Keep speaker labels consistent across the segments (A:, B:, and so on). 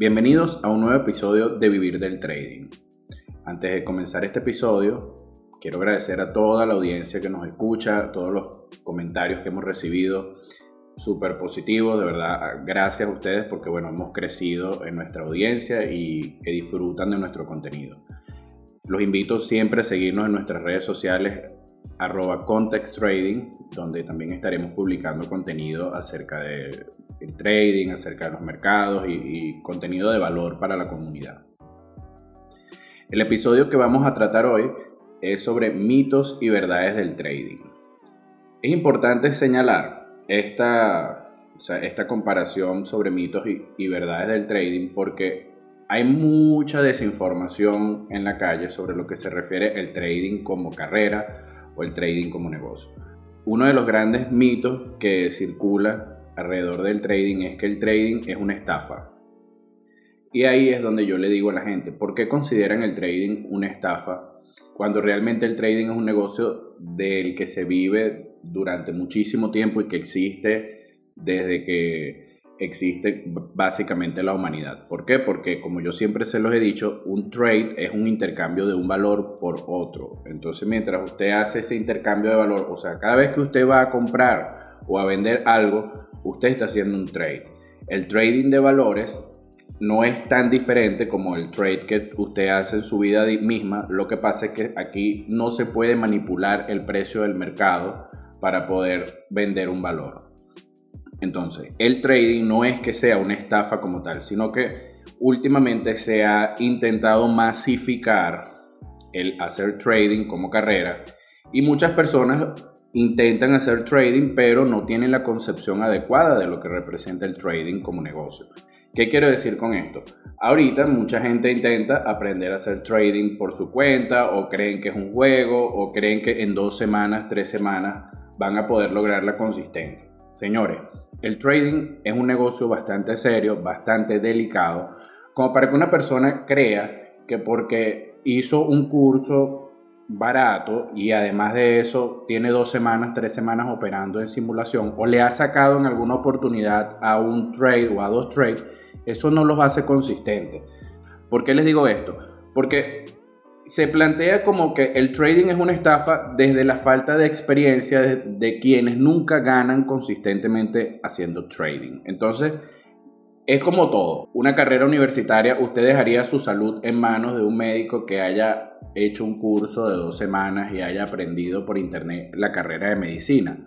A: Bienvenidos a un nuevo episodio de Vivir del Trading. Antes de comenzar este episodio, quiero agradecer a toda la audiencia que nos escucha, todos los comentarios que hemos recibido, súper positivos, de verdad, gracias a ustedes porque bueno, hemos crecido en nuestra audiencia y que disfrutan de nuestro contenido. Los invito siempre a seguirnos en nuestras redes sociales arroba donde también estaremos publicando contenido acerca trading, acerca de los mercados y, contenido de valor para la comunidad. El episodio que vamos a tratar hoy es sobre mitos y verdades del trading. Es importante señalar esta, esta comparación sobre mitos y, y verdades del trading porque hay mucha desinformación en la calle sobre lo que se refiere el trading como carrera o el trading como negocio. Uno de los grandes mitos que circula alrededor del trading es que el trading es una estafa. Y ahí es donde yo le digo a la gente, ¿por qué consideran el trading una estafa cuando realmente el trading es un negocio del que se vive durante muchísimo tiempo y que existe desde que existe básicamente la humanidad. ¿Por qué? Porque como yo siempre se los he dicho, un trade es un intercambio de un valor por otro. Entonces mientras usted hace ese intercambio de valor, o sea, cada vez que usted va a comprar o a vender algo, usted está haciendo un trade. El trading de valores no es tan diferente como el trade que usted hace en su vida misma. Lo que pasa es que aquí no se puede manipular el precio del mercado para poder vender un valor. Entonces, el trading no es que sea una estafa como tal, sino que últimamente se ha intentado masificar el hacer trading como carrera y muchas personas intentan hacer trading pero no tienen la concepción adecuada de lo que representa el trading como negocio. ¿Qué quiero decir con esto? Ahorita mucha gente intenta aprender a hacer trading por su cuenta o creen que es un juego o creen que en dos semanas, tres semanas van a poder lograr la consistencia. Señores, el trading es un negocio bastante serio, bastante delicado, como para que una persona crea que porque hizo un curso barato y además de eso tiene dos semanas, tres semanas operando en simulación o le ha sacado en alguna oportunidad a un trade o a dos trades, eso no los hace consistentes. ¿Por qué les digo esto? Porque se plantea como que el trading es una estafa desde la falta de experiencia de, quienes nunca ganan consistentemente haciendo trading. Entonces, es como todo. Una carrera universitaria, usted dejaría su salud en manos de un médico que haya hecho un curso de dos semanas y haya aprendido por internet la carrera de medicina.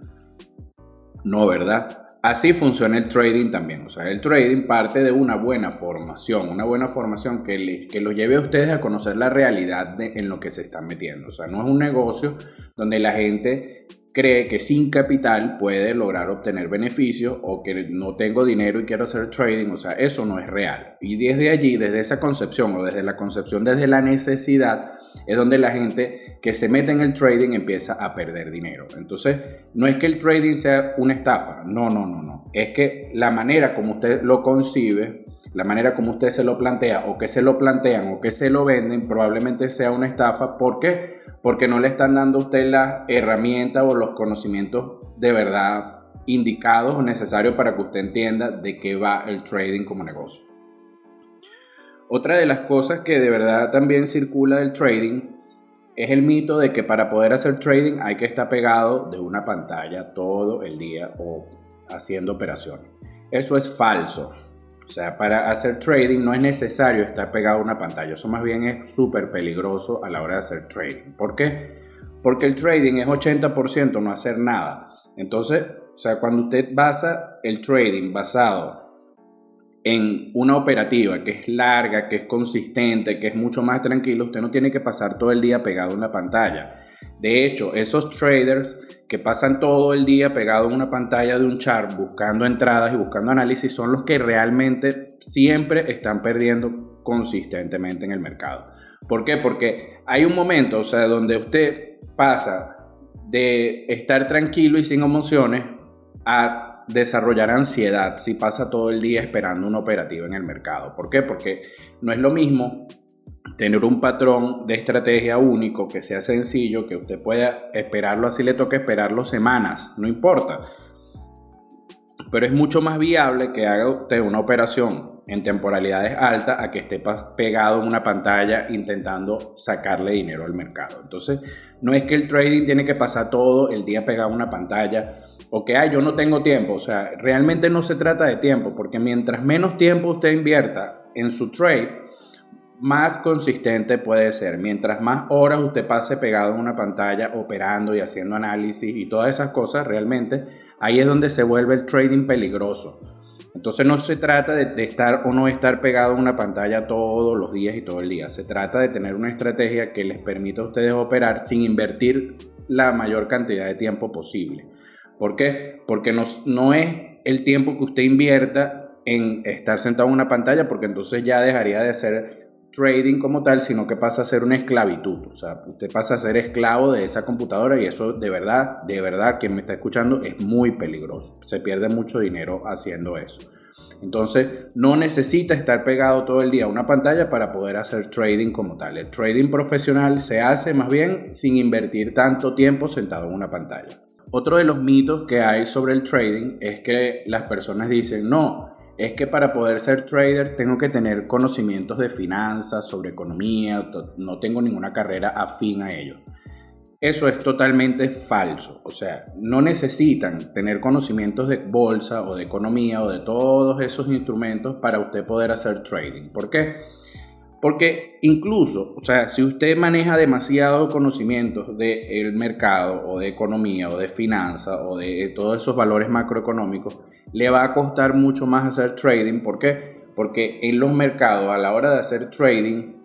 A: No, ¿verdad? Así funciona el trading también. O sea, el trading parte de una buena formación, una buena formación que, que lo lleve a ustedes a conocer la realidad en lo que se están metiendo. O sea, no es un negocio donde la gente cree que sin capital puede lograr obtener beneficios o que no tengo dinero y quiero hacer trading, o sea, eso no es real. Y desde allí, desde esa concepción o desde la concepción, desde la necesidad, es donde la gente que se mete en el trading empieza a perder dinero. Entonces, no es que el trading sea una estafa, no, no, no, no. Es que la manera como usted lo concibe, la manera como usted se lo plantea o que se lo plantean o que se lo venden probablemente sea una estafa. ¿Por qué? Porque no le están dando a usted las herramientas o los conocimientos de verdad indicados o necesarios para que usted entienda de qué va el trading como negocio. Otra de las cosas que de verdad también circula del trading es el mito de que para poder hacer trading hay que estar pegado de una pantalla todo el día o haciendo operaciones. Eso es falso. O sea, para hacer trading no es necesario estar pegado a una pantalla. Eso más bien es súper peligroso a la hora de hacer trading. ¿Por qué? Porque el trading es 80% no hacer nada. Entonces, o sea, cuando usted basa el trading basado en una operativa que es larga, que es consistente, que es mucho más tranquilo, usted no tiene que pasar todo el día pegado en la pantalla. De hecho, esos traders que pasan todo el día pegado en una pantalla de un chart buscando entradas y buscando análisis son los que realmente siempre están perdiendo consistentemente en el mercado. ¿Por qué? Porque hay un momento, o sea, donde usted pasa de estar tranquilo y sin emociones a desarrollar ansiedad si pasa todo el día esperando una operativa en el mercado. ¿Por qué? Porque no es lo mismo tener un patrón de estrategia único que sea sencillo, que usted pueda esperarlo así le toque esperarlo semanas, no importa. Pero es mucho más viable que haga usted una operación en temporalidades altas a que esté pegado en una pantalla intentando sacarle dinero al mercado. Entonces, no es que el trading tiene que pasar todo el día pegado en una pantalla o que, yo no tengo tiempo. O sea, realmente no se trata de tiempo, porque mientras menos tiempo usted invierta en su trade, más consistente puede ser. Mientras más horas usted pase pegado en una pantalla operando y haciendo análisis y todas esas cosas, realmente ahí es donde se vuelve el trading peligroso. Entonces no se trata de, estar o no estar pegado en una pantalla todos los días y todo el día. Se trata de tener una estrategia que les permita a ustedes operar sin invertir la mayor cantidad de tiempo posible. ¿Por qué? Porque no, no es el tiempo que usted invierta en estar sentado en una pantalla, porque entonces ya dejaría de ser trading como tal, sino que pasa a ser una esclavitud. O sea, usted pasa a ser esclavo de esa computadora y eso de verdad, de verdad, quien me está escuchando es muy peligroso. Se pierde mucho dinero haciendo eso. Entonces, no necesita estar pegado todo el día a una pantalla para poder hacer trading como tal. El trading profesional se hace más bien sin invertir tanto tiempo sentado en una pantalla. Otro de los mitos que hay sobre el trading es que las personas dicen, no, es que para poder ser trader tengo que tener conocimientos de finanzas, sobre economía, no tengo ninguna carrera afín a ello. Eso es totalmente falso. O sea, no necesitan tener conocimientos de bolsa o de economía o de todos esos instrumentos para usted poder hacer trading. ¿Por qué? Porque incluso, o sea, si usted maneja demasiados conocimientos del mercado o de economía o de finanzas o de todos esos valores macroeconómicos, le va a costar mucho más hacer trading. ¿Por qué? Porque en los mercados, a la hora de hacer trading,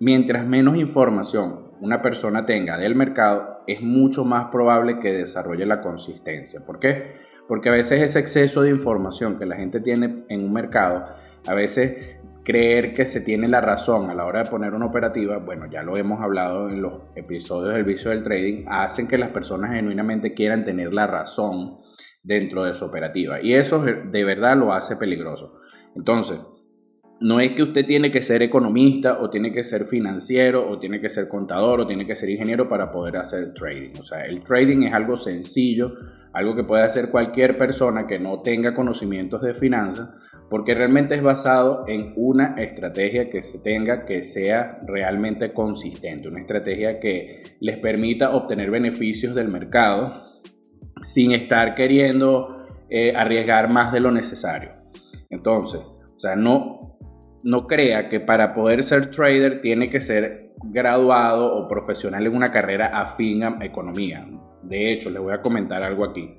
A: mientras menos información una persona tenga del mercado, es mucho más probable que desarrolle la consistencia. ¿Por qué? Porque a veces ese exceso de información que la gente tiene en un mercado, a veces creer que se tiene la razón a la hora de poner una operativa, bueno, ya lo hemos hablado en los episodios del vicio del trading, hacen que las personas genuinamente quieran tener la razón dentro de su operativa. Y eso de verdad lo hace peligroso. Entonces, no es que usted tiene que ser economista o tiene que ser financiero o tiene que ser contador o tiene que ser ingeniero para poder hacer trading. O sea, el trading es algo sencillo, algo que puede hacer cualquier persona que no tenga conocimientos de finanzas porque realmente es basado en una estrategia que se tenga que sea realmente consistente, una estrategia que les permita obtener beneficios del mercado sin estar queriendo eh, arriesgar más de lo necesario. Entonces, o sea, no, no crea que para poder ser trader tiene que ser graduado o profesional en una carrera afín a economía. De hecho, les voy a comentar algo aquí.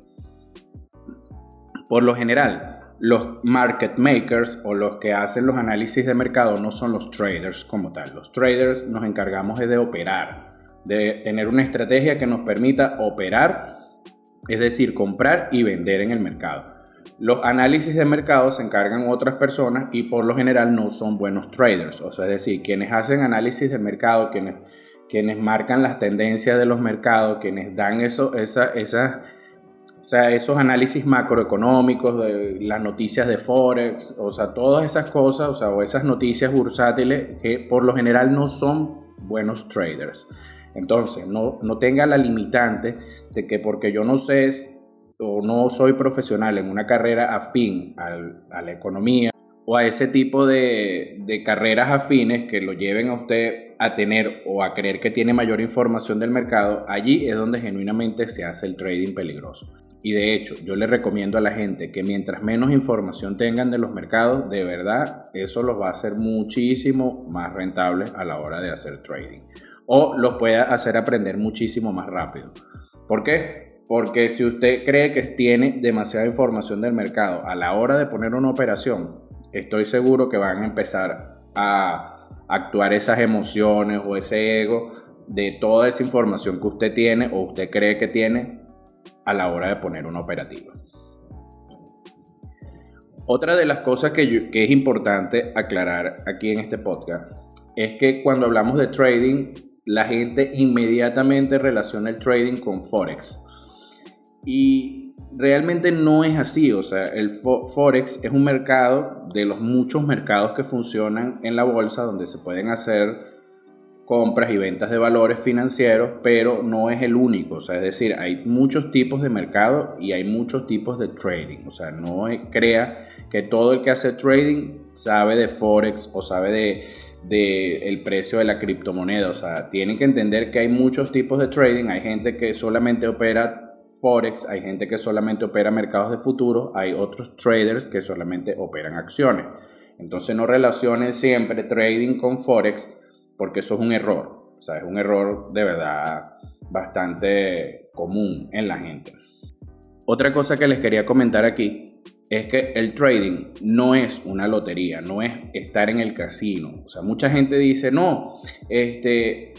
A: Por lo general, los market makers o los que hacen los análisis de mercado no son los traders como tal. Los traders nos encargamos de operar, de tener una estrategia que nos permita operar, es decir, comprar y vender en el mercado. Los análisis de mercado se encargan otras personas y por lo general no son buenos traders. O sea, es decir, quienes hacen análisis de mercado, quienes, quienes marcan las tendencias de los mercados, quienes dan eso, esa, esa o sea, esos análisis macroeconómicos, de las noticias de Forex, o sea, todas esas cosas, o sea, o esas noticias bursátiles que por lo general no son buenos traders. Entonces, no, no tenga la limitante de que porque yo no sé o no soy profesional en una carrera afín a la economía o a ese tipo de, de carreras afines que lo lleven a usted a tener o a creer que tiene mayor información del mercado, allí es donde genuinamente se hace el trading peligroso. Y de hecho, yo le recomiendo a la gente que mientras menos información tengan de los mercados, de verdad, eso los va a hacer muchísimo más rentables a la hora de hacer trading. O los puede hacer aprender muchísimo más rápido. ¿Por qué? Porque si usted cree que tiene demasiada información del mercado a la hora de poner una operación, estoy seguro que van a empezar a actuar esas emociones o ese ego de toda esa información que usted tiene o usted cree que tiene a la hora de poner una operativa. Otra de las cosas que, es importante aclarar aquí en este podcast es que cuando hablamos de trading, la gente inmediatamente relaciona el trading con Forex. Y realmente no es así, o sea, el Forex es un mercado de los muchos mercados que funcionan en la bolsa donde se pueden hacer compras y ventas de valores financieros, pero no es el único. O sea, es decir, hay muchos tipos de mercado y hay muchos tipos de trading. O sea, no crea que todo el que hace trading sabe de Forex o sabe de, de el precio de la criptomoneda. O sea, tienen que entender que hay muchos tipos de trading. Hay gente que solamente opera Forex, hay gente que solamente opera mercados de futuro, hay otros traders que solamente operan acciones. Entonces no relacionen siempre trading con Forex porque eso es un error. O sea, es un error de verdad bastante común en la gente. Otra cosa que les quería comentar aquí es que el trading no es una lotería, no es estar en el casino. O sea, mucha gente dice, no, este,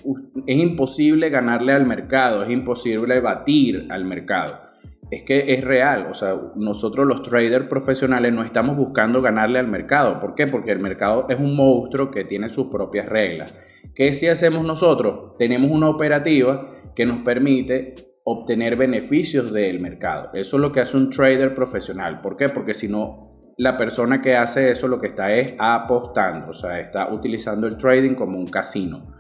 A: es imposible ganarle al mercado, es imposible batir al mercado es que es real, o sea, nosotros los traders profesionales no estamos buscando ganarle al mercado. ¿Por qué? Porque el mercado es un monstruo que tiene sus propias reglas. ¿Qué si hacemos nosotros? Tenemos una operativa que nos permite obtener beneficios del mercado. Eso es lo que hace un trader profesional. ¿Por qué? Porque si no, la persona que hace eso lo que está es apostando, o sea, está utilizando el trading como un casino.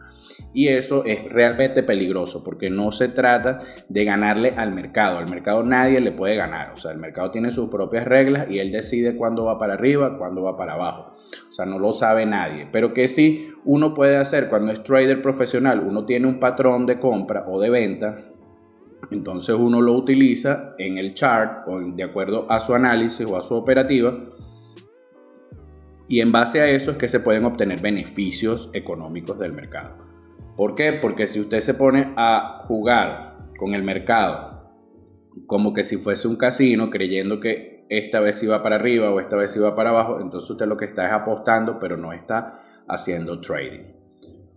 A: Y eso es realmente peligroso porque no se trata de ganarle al mercado. Al mercado nadie le puede ganar. O sea, el mercado tiene sus propias reglas y él decide cuándo va para arriba, cuándo va para abajo. O sea, no lo sabe nadie. Pero que sí uno puede hacer cuando es trader profesional, uno tiene un patrón de compra o de venta. Entonces uno lo utiliza en el chart o de acuerdo a su análisis o a su operativa. Y en base a eso es que se pueden obtener beneficios económicos del mercado. ¿Por qué? Porque si usted se pone a jugar con el mercado como que si fuese un casino, creyendo que esta vez iba para arriba o esta vez iba para abajo, entonces usted lo que está es apostando, pero no está haciendo trading.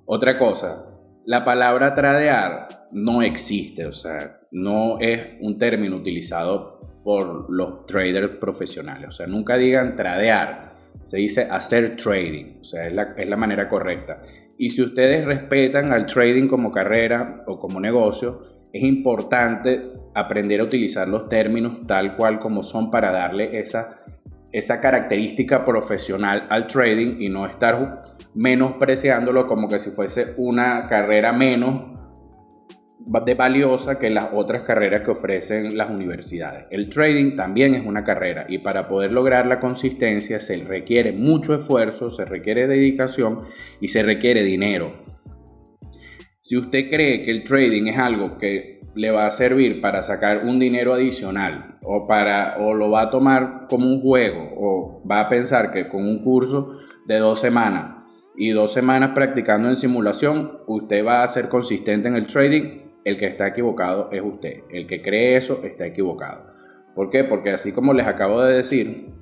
A: Otra cosa, la palabra tradear no existe, o sea, no es un término utilizado por los traders profesionales. O sea, nunca digan tradear, se dice hacer trading, o sea, es la, es la manera correcta. Y si ustedes respetan al trading como carrera o como negocio, es importante aprender a utilizar los términos tal cual como son para darle esa, esa característica profesional al trading y no estar menospreciándolo como que si fuese una carrera menos de valiosa que las otras carreras que ofrecen las universidades. El trading también es una carrera y para poder lograr la consistencia se requiere mucho esfuerzo, se requiere dedicación y se requiere dinero. Si usted cree que el trading es algo que le va a servir para sacar un dinero adicional o para o lo va a tomar como un juego o va a pensar que con un curso de dos semanas y dos semanas practicando en simulación usted va a ser consistente en el trading el que está equivocado es usted. El que cree eso está equivocado. ¿Por qué? Porque así como les acabo de decir,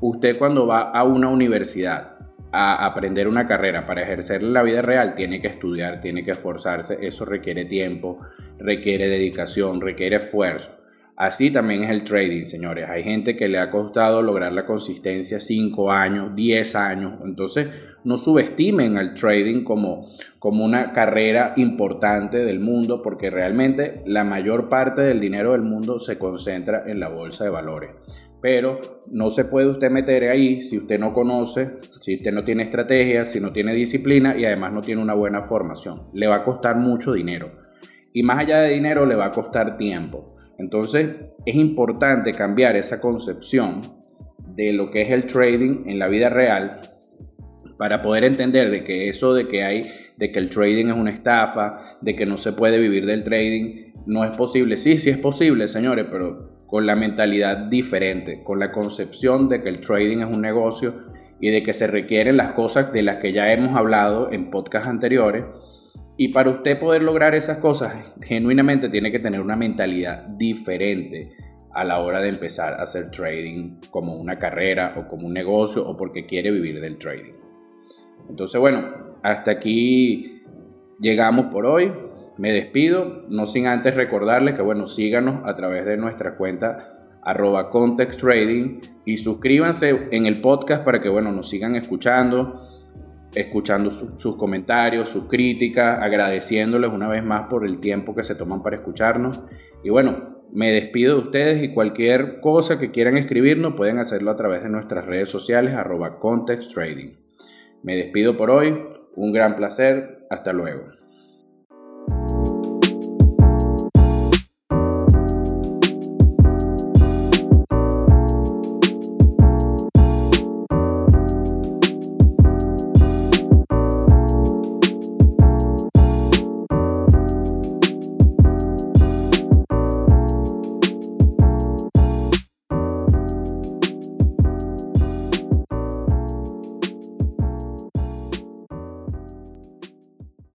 A: usted cuando va a una universidad a aprender una carrera para ejercer la vida real, tiene que estudiar, tiene que esforzarse, eso requiere tiempo, requiere dedicación, requiere esfuerzo. Así también es el trading, señores. Hay gente que le ha costado lograr la consistencia 5 años, 10 años. Entonces, no subestimen al trading como, como una carrera importante del mundo, porque realmente la mayor parte del dinero del mundo se concentra en la bolsa de valores. Pero no se puede usted meter ahí si usted no conoce, si usted no tiene estrategia, si no tiene disciplina y además no tiene una buena formación. Le va a costar mucho dinero. Y más allá de dinero, le va a costar tiempo. Entonces es importante cambiar esa concepción de lo que es el trading en la vida real para poder entender de que eso de que hay de que el trading es una estafa, de que no se puede vivir del trading, no es posible. Sí, sí es posible, señores, pero con la mentalidad diferente, con la concepción de que el trading es un negocio y de que se requieren las cosas de las que ya hemos hablado en podcasts anteriores y para usted poder lograr esas cosas, genuinamente tiene que tener una mentalidad diferente a la hora de empezar a hacer trading como una carrera o como un negocio o porque quiere vivir del trading. Entonces, bueno, hasta aquí llegamos por hoy. Me despido, no sin antes recordarle que, bueno, síganos a través de nuestra cuenta arroba context trading y suscríbanse en el podcast para que, bueno, nos sigan escuchando escuchando sus comentarios, sus críticas, agradeciéndoles una vez más por el tiempo que se toman para escucharnos. Y bueno, me despido de ustedes y cualquier cosa que quieran escribirnos pueden hacerlo a través de nuestras redes sociales arroba. Me despido por hoy, un gran placer, Hasta luego.